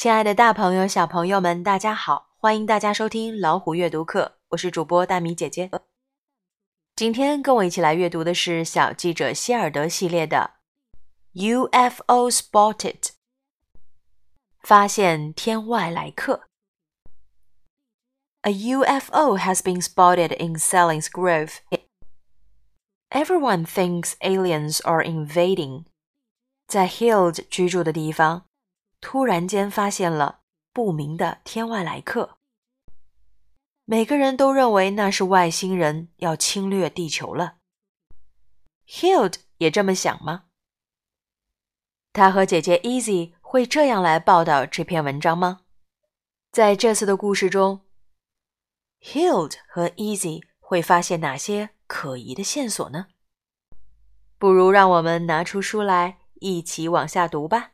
亲爱的大朋友、小朋友们，大家好！欢迎大家收听老虎阅读课，我是主播大米姐姐。今天跟我一起来阅读的是小记者希尔德系列的《UFO Spotted》，发现天外来客。A UFO has been spotted in Selinsgrove. Grove. Everyone thinks aliens are invading. 在 Hild 居住的地方。突然间发现了不明的天外来客，每个人都认为那是外星人要侵略地球了。Hild 也这么想吗？他和姐姐 Easy 会这样来报道这篇文章吗？在这次的故事中，Hild 和 Easy 会发现哪些可疑的线索呢？不如让我们拿出书来一起往下读吧。